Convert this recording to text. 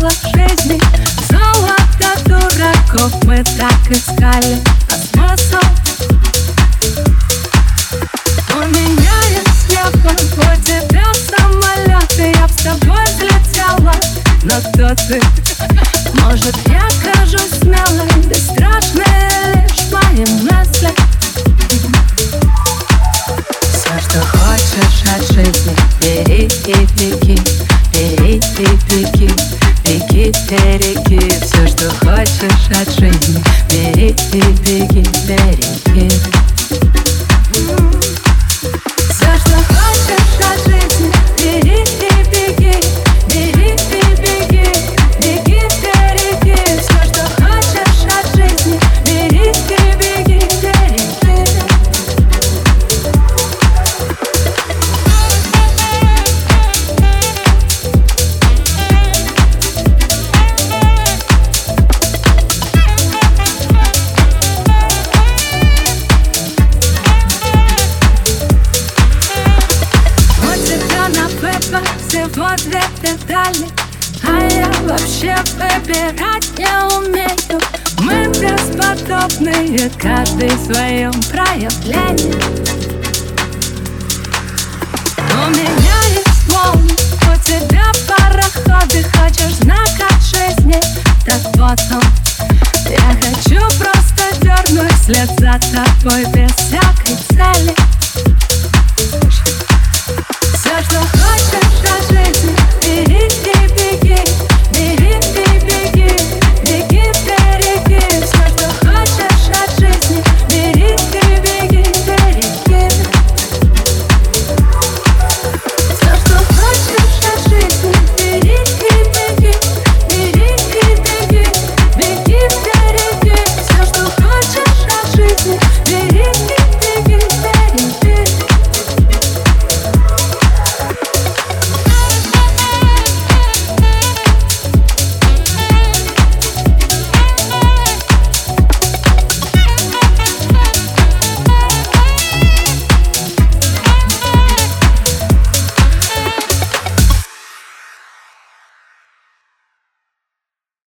мало в жизни. Золото дураков мы так искали. А смысл? У небо, у тебя самолет И я с тобой взлетела. Но кто ты? Может я кажусь смелой Бесстрашной лишь мои мысли. Все, что хочешь от жизни Бери и беги Бери и беги береги Все, что хочешь от жизни Бери и береги всего две детали А я вообще выбирать не умею. Мы бесподобные, каждый в своем проявлении. У меня есть волны, у тебя пароходы Хочешь знак от жизни, так вот он. Я хочу просто дернуть вслед за тобой без всякой цели